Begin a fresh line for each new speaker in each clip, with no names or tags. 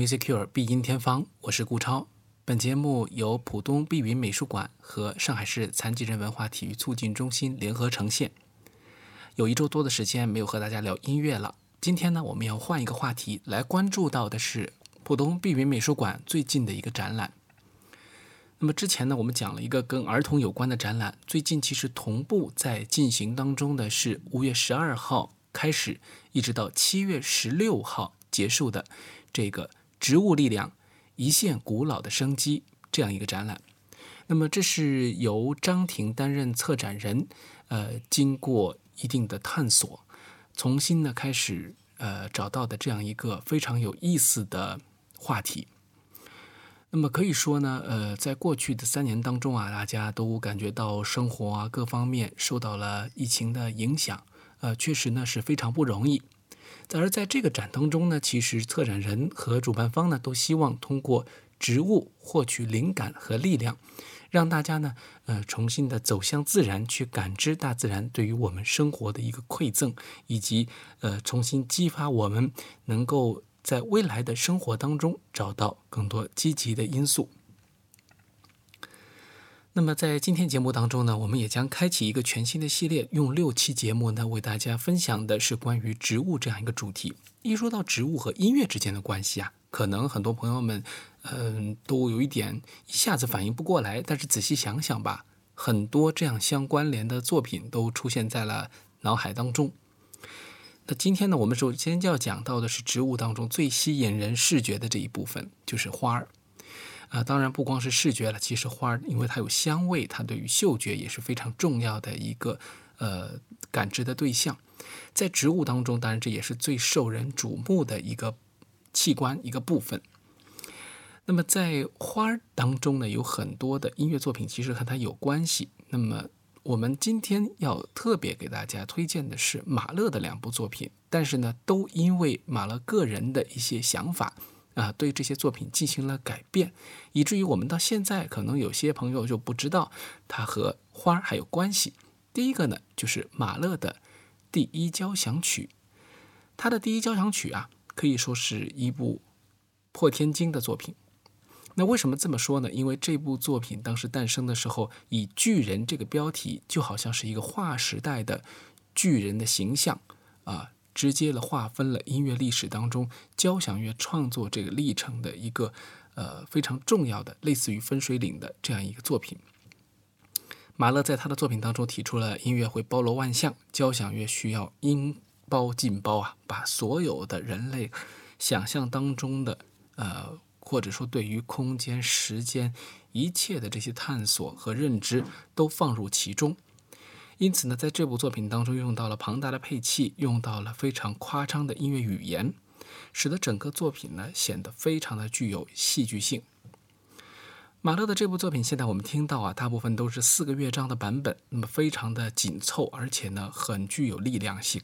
Musicure 必音天方，我是顾超。本节目由浦东碧云美术馆和上海市残疾人文化体育促进中心联合呈现。有一周多的时间没有和大家聊音乐了，今天呢，我们要换一个话题来关注到的是浦东碧云美术馆最近的一个展览。那么之前呢，我们讲了一个跟儿童有关的展览，最近其实同步在进行当中的是五月十二号开始，一直到七月十六号结束的这个植物力量一线古老的生机这样一个展览。那么这是由张婷担任策展人，呃，经过一定的探索，重新呢开始呃找到的这样一个非常有意思的话题。那么可以说呢，呃，在过去的三年当中啊，大家都感觉到生活啊各方面受到了疫情的影响，呃，确实呢是非常不容易。而在这个展当中呢，其实策展人和主办方呢都希望通过植物获取灵感和力量，让大家呢，呃，重新的走向自然，去感知大自然对于我们生活的一个馈赠，以及呃，重新激发我们能够。在未来的生活当中找到更多积极的因素。那么在今天节目当中呢，我们也将开启一个全新的系列，用六期节目呢为大家分享的是关于植物这样一个主题。一说到植物和音乐之间的关系啊，可能很多朋友们嗯都有一点一下子反应不过来。但是仔细想想吧，很多这样相关联的作品都出现在了脑海当中。那今天呢，我们首先就要讲到的是植物当中最吸引人视觉的这一部分，就是花儿。啊，当然不光是视觉了，其实花儿因为它有香味，它对于嗅觉也是非常重要的一个呃感知的对象。在植物当中，当然这也是最受人瞩目的一个器官一个部分。那么在花儿当中呢，有很多的音乐作品其实和它有关系。那么我们今天要特别给大家推荐的是马勒的两部作品，但是呢，都因为马勒个人的一些想法啊，对这些作品进行了改变，以至于我们到现在可能有些朋友就不知道它和花儿还有关系。第一个呢，就是马勒的第一交响曲，他的第一交响曲啊，可以说是一部破天惊的作品。那为什么这么说呢？因为这部作品当时诞生的时候，以巨人这个标题，就好像是一个划时代的巨人的形象啊，直接的划分了音乐历史当中交响乐创作这个历程的一个呃非常重要的类似于分水岭的这样一个作品。马勒在他的作品当中提出了音乐会包罗万象，交响乐需要音包尽包啊，把所有的人类想象当中的呃。或者说，对于空间、时间一切的这些探索和认知都放入其中。因此呢，在这部作品当中，用到了庞大的配器，用到了非常夸张的音乐语言，使得整个作品呢显得非常的具有戏剧性。马勒的这部作品，现在我们听到啊，大部分都是四个乐章的版本，那么非常的紧凑，而且呢很具有力量性。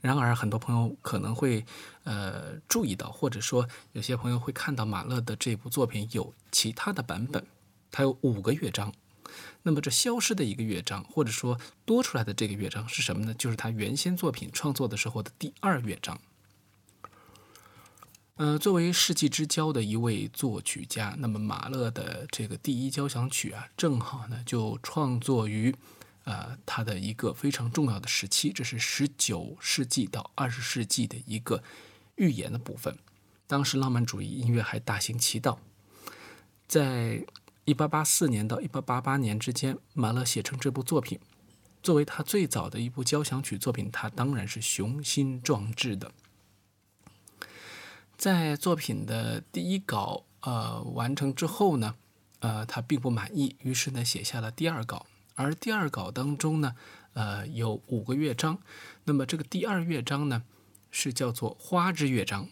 然而，很多朋友可能会，呃，注意到，或者说有些朋友会看到马勒的这部作品有其他的版本，它有五个乐章。那么，这消失的一个乐章，或者说多出来的这个乐章是什么呢？就是他原先作品创作的时候的第二乐章。呃，作为世纪之交的一位作曲家，那么马勒的这个第一交响曲啊，正好呢就创作于。呃，他的一个非常重要的时期，这是十九世纪到二十世纪的一个预言的部分。当时浪漫主义音乐还大行其道，在一八八四年到一八八八年之间，马勒写成这部作品，作为他最早的一部交响曲作品，他当然是雄心壮志的。在作品的第一稿呃完成之后呢，呃，他并不满意，于是呢写下了第二稿。而第二稿当中呢，呃，有五个乐章。那么这个第二乐章呢，是叫做花之乐章，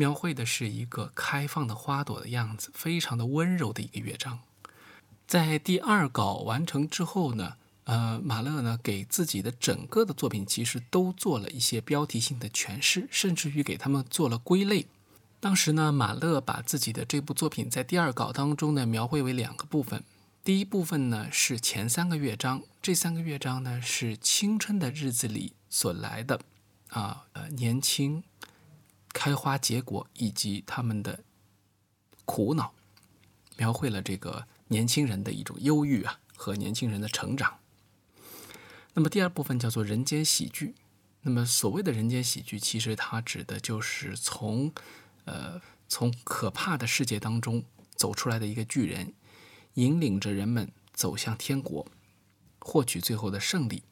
描绘的是一个开放的花朵的样子，非常的温柔的一个乐章。在第二稿完成之后呢，呃，马勒呢给自己的整个的作品其实都做了一些标题性的诠释，甚至于给他们做了归类。当时呢，马勒把自己的这部作品在第二稿当中呢描绘为两个部分。第一部分呢是前三个乐章，这三个乐章呢是青春的日子里所来的，啊呃年轻、开花结果以及他们的苦恼，描绘了这个年轻人的一种忧郁啊和年轻人的成长。那么第二部分叫做人间喜剧。那么所谓的人间喜剧，其实它指的就是从，呃，从可怕的世界当中走出来的一个巨人，引领着人们走向天国，获取最后的胜利。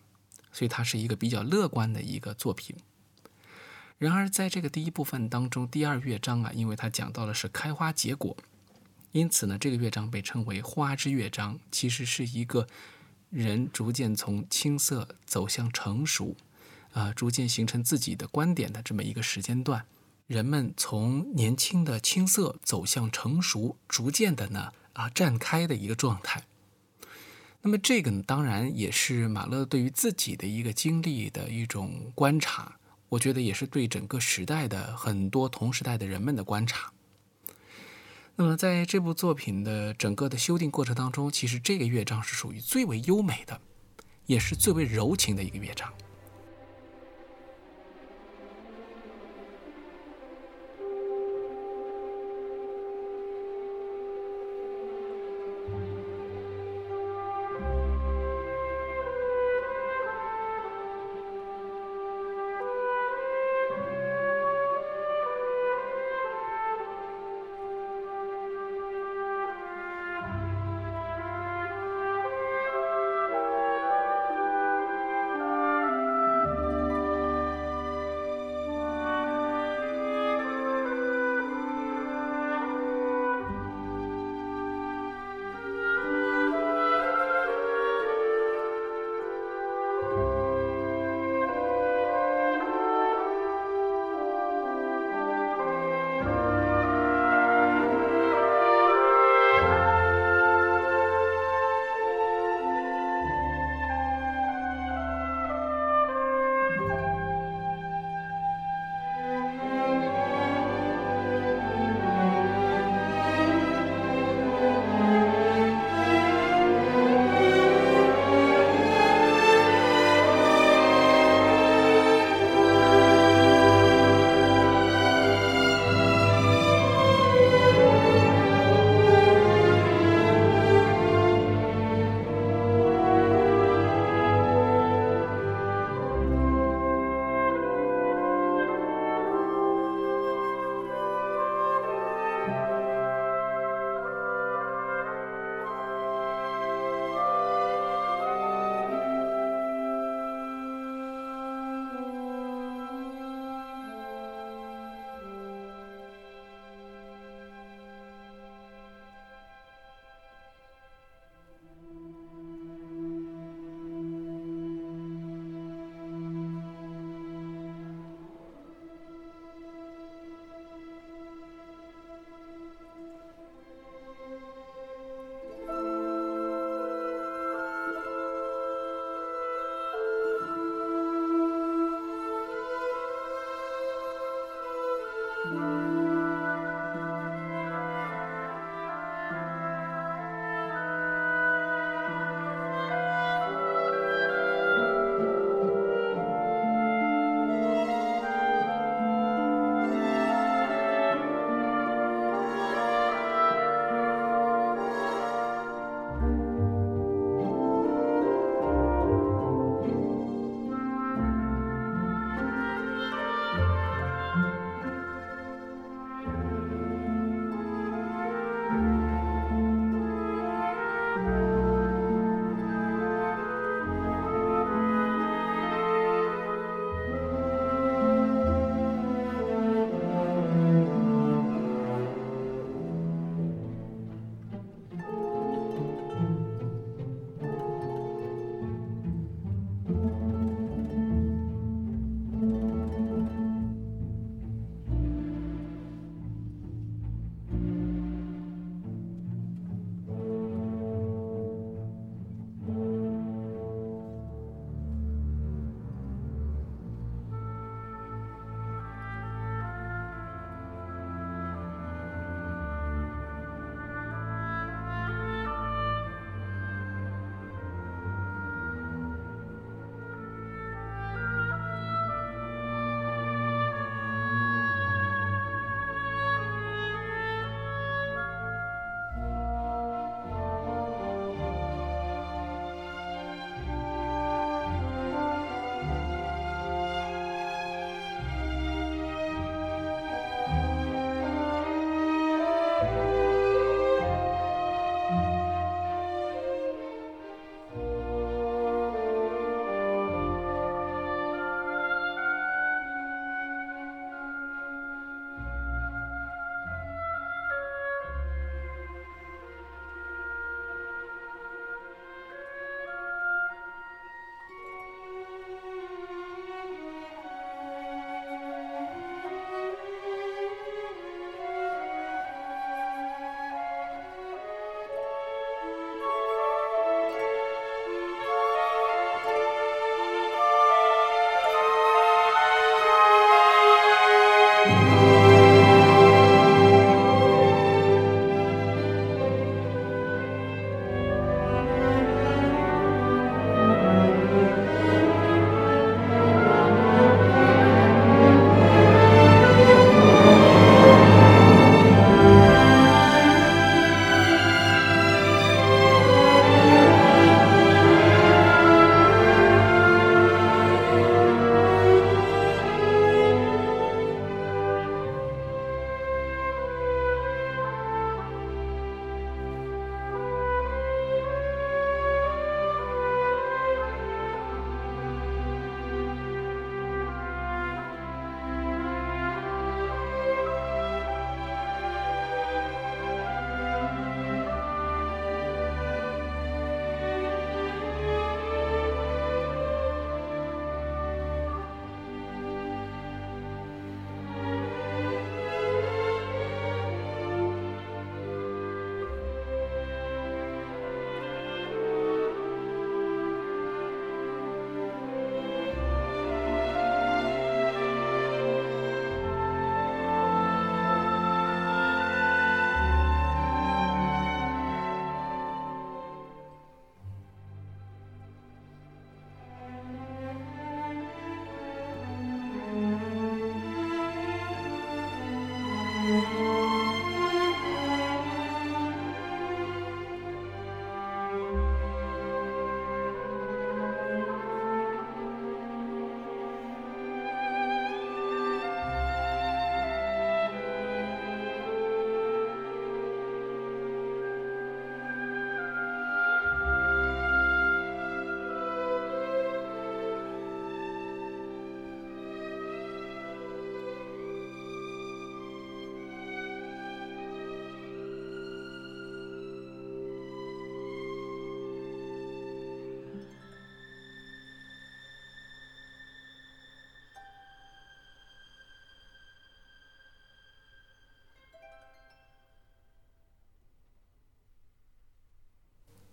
所以它是一个比较乐观的一个作品。然而在这个第一部分当中，第二乐章啊，因为它讲到的是开花结果，因此呢，这个乐章被称为花之乐章，其实是一个。人逐渐从青涩走向成熟，啊，逐渐形成自己的观点的这么一个时间段，人们从年轻的青涩走向成熟，逐渐的呢，啊，绽开的一个状态。那么这个呢，当然也是马勒对于自己的一个经历的一种观察，我觉得也是对整个时代的很多同时代的人们的观察。那么，在这部作品的整个的修订过程当中，其实这个乐章是属于最为优美的，也是最为柔情的一个乐章。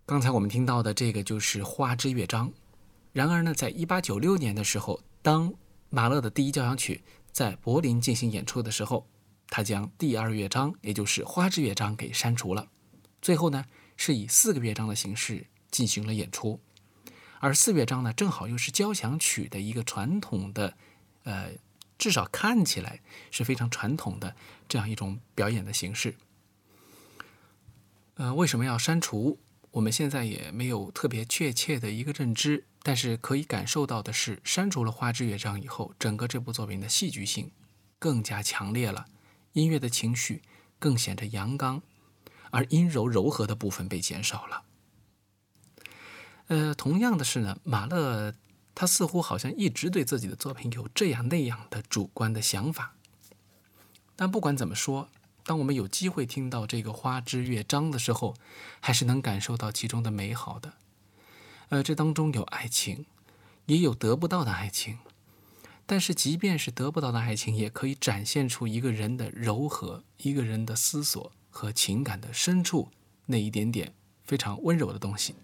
刚才我们听到的这个就是花之乐章。然而呢，在一八九六年的时候，当马勒的第一交响曲在柏林进行演出的时候，他将第二乐章，也就是花之乐章给删除了。最后呢，是以四个乐章的形式进行了演出。而四乐章呢，正好又是交响曲的一个传统的，呃，至少看起来是非常传统的这样一种表演的形式。呃，为什么要删除？我们现在也没有特别确切的一个认知。但是可以感受到的是，删除了花之乐章以后，整个这部作品的戏剧性更加强烈了，音乐的情绪更显得阳刚，而阴柔柔和的部分被减少了。呃，同样的是呢，马勒他似乎好像一直对自己的作品有这样那样的主观的想法。但不管怎么说，当我们有机会听到这个花之乐章的时候，还是能感受到其中的美好的。呃，这当中有爱情，也有得不到的爱情，但是即便是得不到的爱情，也可以展现出一个人的柔和，一个人的思索和情感的深处那一点点非常温柔的东西。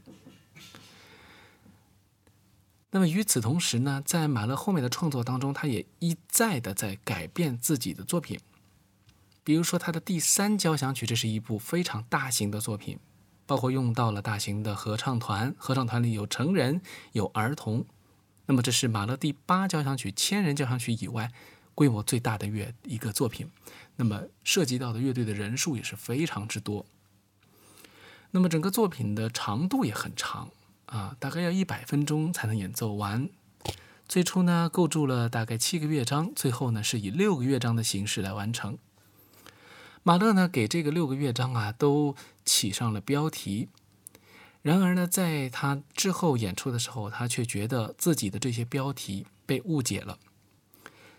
那么与此同时呢，在马勒后面的创作当中，他也一再的在改变自己的作品，比如说他的第三交响曲，这是一部非常大型的作品。包括用到了大型的合唱团，合唱团里有成人，有儿童。那么这是马勒第八交响曲千人交响曲以外规模最大的乐一个作品。那么涉及到的乐队的人数也是非常之多。那么整个作品的长度也很长啊，大概要一百分钟才能演奏完。最初呢构筑了大概七个乐章，最后呢是以六个乐章的形式来完成。马勒呢，给这个六个乐章啊都起上了标题。然而呢，在他之后演出的时候，他却觉得自己的这些标题被误解了，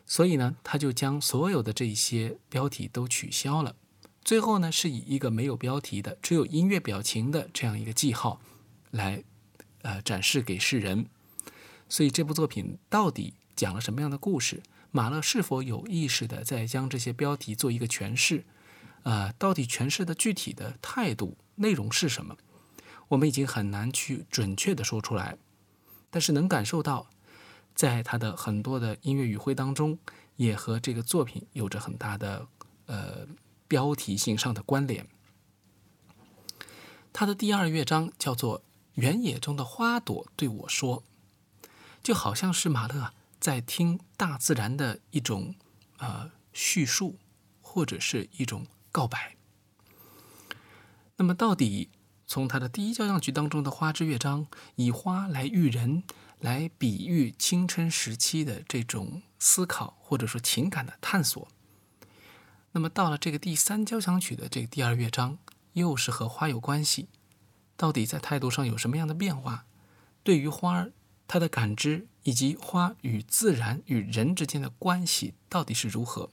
所以呢，他就将所有的这些标题都取消了。最后呢，是以一个没有标题的、只有音乐表情的这样一个记号来呃展示给世人。所以这部作品到底讲了什么样的故事？马勒是否有意识的在将这些标题做一个诠释？啊，到底诠释的具体的态度内容是什么？我们已经很难去准确的说出来，但是能感受到，在他的很多的音乐语汇当中，也和这个作品有着很大的呃标题性上的关联。他的第二乐章叫做《原野中的花朵对我说》，就好像是马勒在听大自然的一种呃叙述，或者是一种。告白。那么，到底从他的第一交响曲当中的花之乐章，以花来喻人，来比喻青春时期的这种思考或者说情感的探索，那么到了这个第三交响曲的这个第二乐章，又是和花有关系。到底在态度上有什么样的变化？对于花儿，它的感知以及花与自然与人之间的关系到底是如何？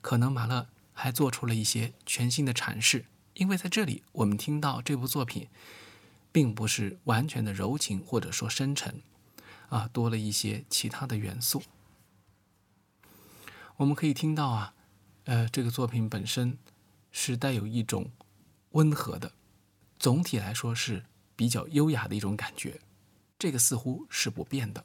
可能马勒。还做出了一些全新的阐释，因为在这里我们听到这部作品，并不是完全的柔情或者说深沉，啊，多了一些其他的元素。我们可以听到啊，呃，这个作品本身是带有一种温和的，总体来说是比较优雅的一种感觉，这个似乎是不变的。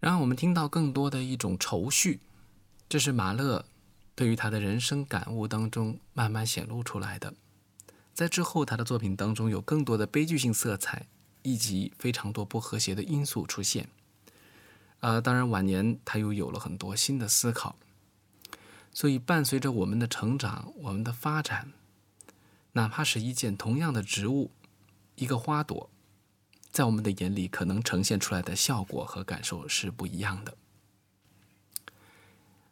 然后我们听到更多的一种愁绪，这是马勒对于他的人生感悟当中慢慢显露出来的。在之后，他的作品当中有更多的悲剧性色彩，以及非常多不和谐的因素出现。呃，当然晚年他又有了很多新的思考。所以，伴随着我们的成长，我们的发展，哪怕是一件同样的植物，一个花朵。在我们的眼里，可能呈现出来的效果和感受是不一样的。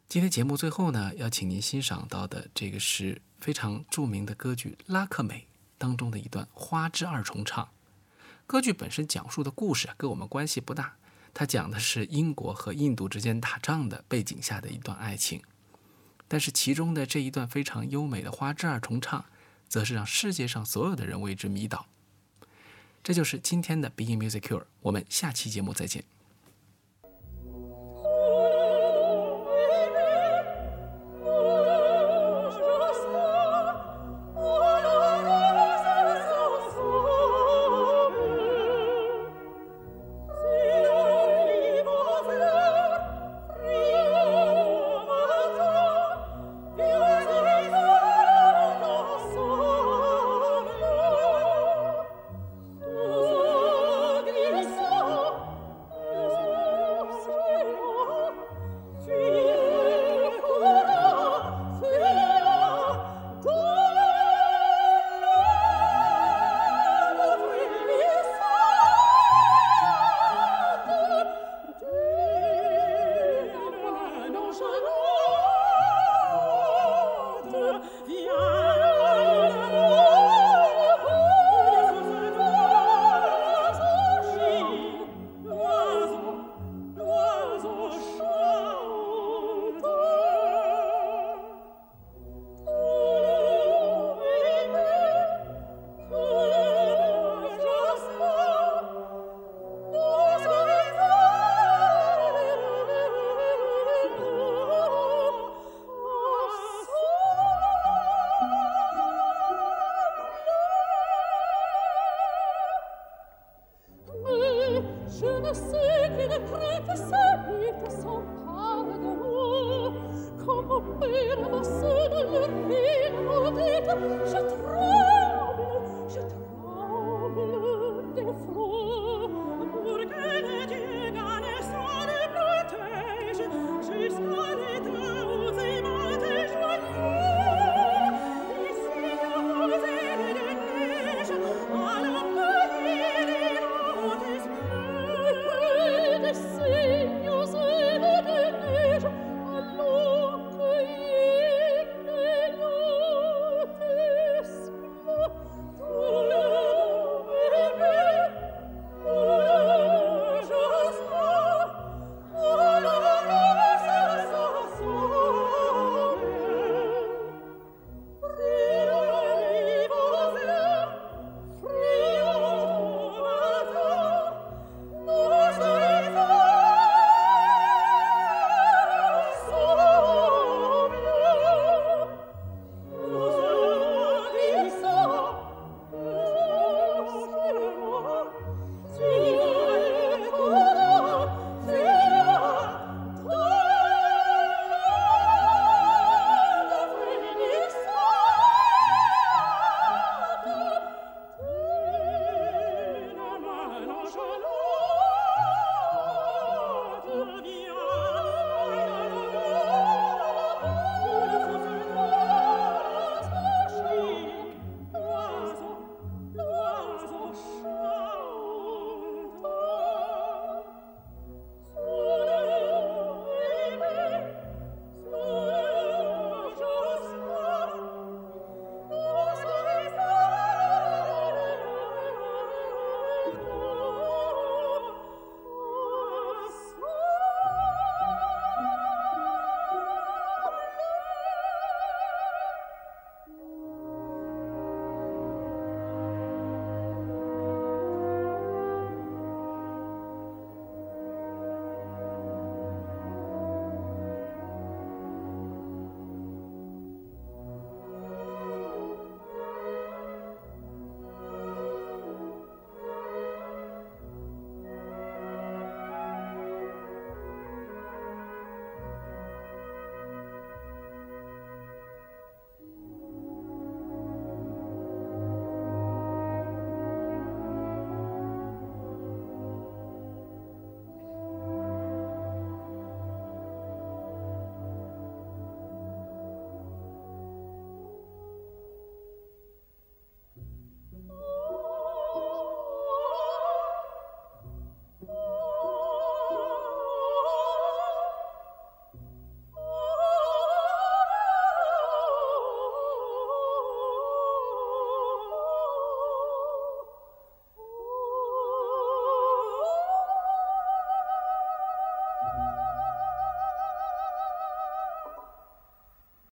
今天节目最后呢，要请您欣赏到的这个是非常著名的歌剧《拉克美》当中的一段花之二重唱。歌剧本身讲述的故事跟我们关系不大，它讲的是英国和印度之间打仗的背景下的一段爱情。但是其中的这一段非常优美的花之二重唱，则是让世界上所有的人为之迷倒。这就是今天的 Being Music Cure，我们下期节目再见。